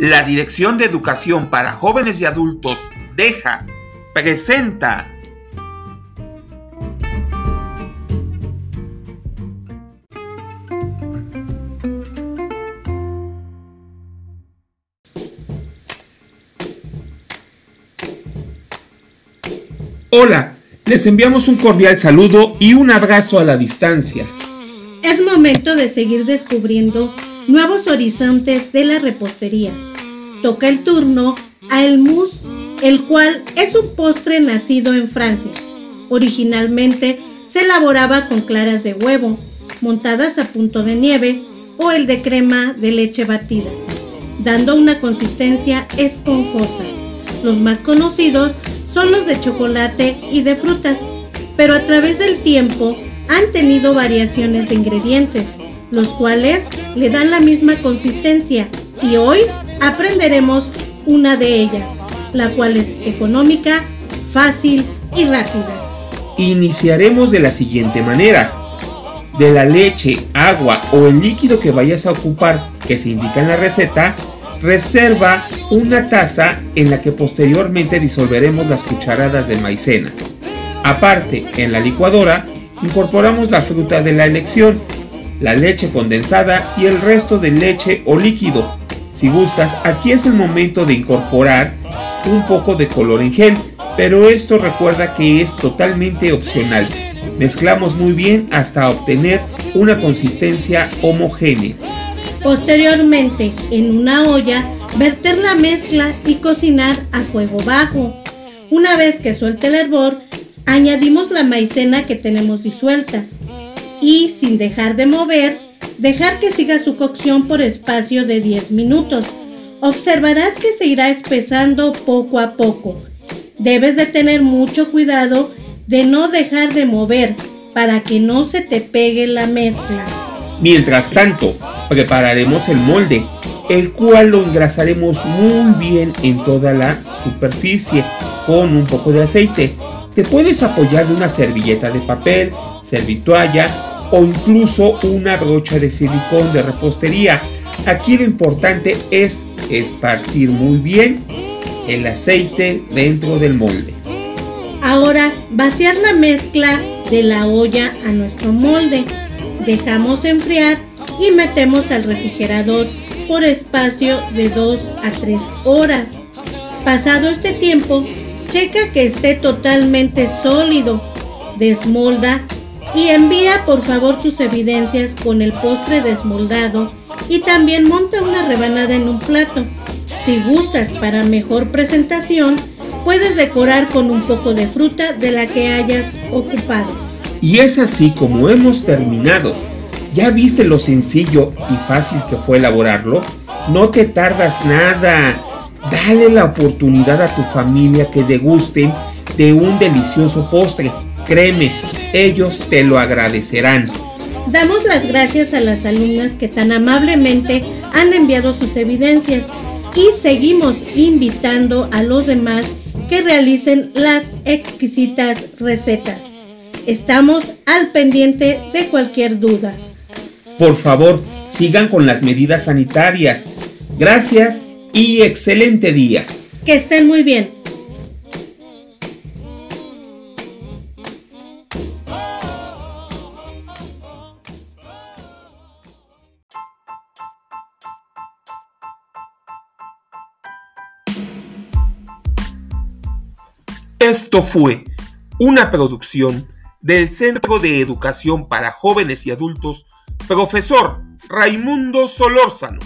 La Dirección de Educación para Jóvenes y Adultos, DEJA, presenta Hola, les enviamos un cordial saludo y un abrazo a la distancia. Es momento de seguir descubriendo nuevos horizontes de la repostería. Toca el turno a el mousse, el cual es un postre nacido en Francia. Originalmente se elaboraba con claras de huevo, montadas a punto de nieve, o el de crema de leche batida, dando una consistencia esponjosa. Los más conocidos son los de chocolate y de frutas, pero a través del tiempo han tenido variaciones de ingredientes, los cuales le dan la misma consistencia y hoy aprenderemos una de ellas, la cual es económica, fácil y rápida. Iniciaremos de la siguiente manera. De la leche, agua o el líquido que vayas a ocupar que se indica en la receta, reserva una taza en la que posteriormente disolveremos las cucharadas de maicena. Aparte, en la licuadora, incorporamos la fruta de la elección, la leche condensada y el resto de leche o líquido. Si gustas, aquí es el momento de incorporar un poco de color en gel, pero esto recuerda que es totalmente opcional. Mezclamos muy bien hasta obtener una consistencia homogénea. Posteriormente, en una olla, verter la mezcla y cocinar a fuego bajo. Una vez que suelte el hervor, añadimos la maicena que tenemos disuelta y sin dejar de mover, dejar que siga su cocción por espacio de 10 minutos. Observarás que se irá espesando poco a poco. Debes de tener mucho cuidado de no dejar de mover para que no se te pegue la mezcla. Mientras tanto, prepararemos el molde, el cual lo engrasaremos muy bien en toda la superficie con un poco de aceite. Te puedes apoyar de una servilleta de papel, servitualla o incluso una brocha de silicón de repostería. Aquí lo importante es esparcir muy bien el aceite dentro del molde. Ahora vaciar la mezcla de la olla a nuestro molde. Dejamos enfriar y metemos al refrigerador por espacio de 2 a 3 horas. Pasado este tiempo, checa que esté totalmente sólido. Desmolda y envía por favor tus evidencias con el postre desmoldado y también monta una rebanada en un plato. Si gustas para mejor presentación, puedes decorar con un poco de fruta de la que hayas ocupado. Y es así como hemos terminado. ¿Ya viste lo sencillo y fácil que fue elaborarlo? No te tardas nada. Dale la oportunidad a tu familia que degusten de un delicioso postre. Créeme, ellos te lo agradecerán. Damos las gracias a las alumnas que tan amablemente han enviado sus evidencias y seguimos invitando a los demás que realicen las exquisitas recetas. Estamos al pendiente de cualquier duda. Por favor, sigan con las medidas sanitarias. Gracias y excelente día. Que estén muy bien. Esto fue una producción del Centro de Educación para Jóvenes y Adultos, profesor Raimundo Solórzano.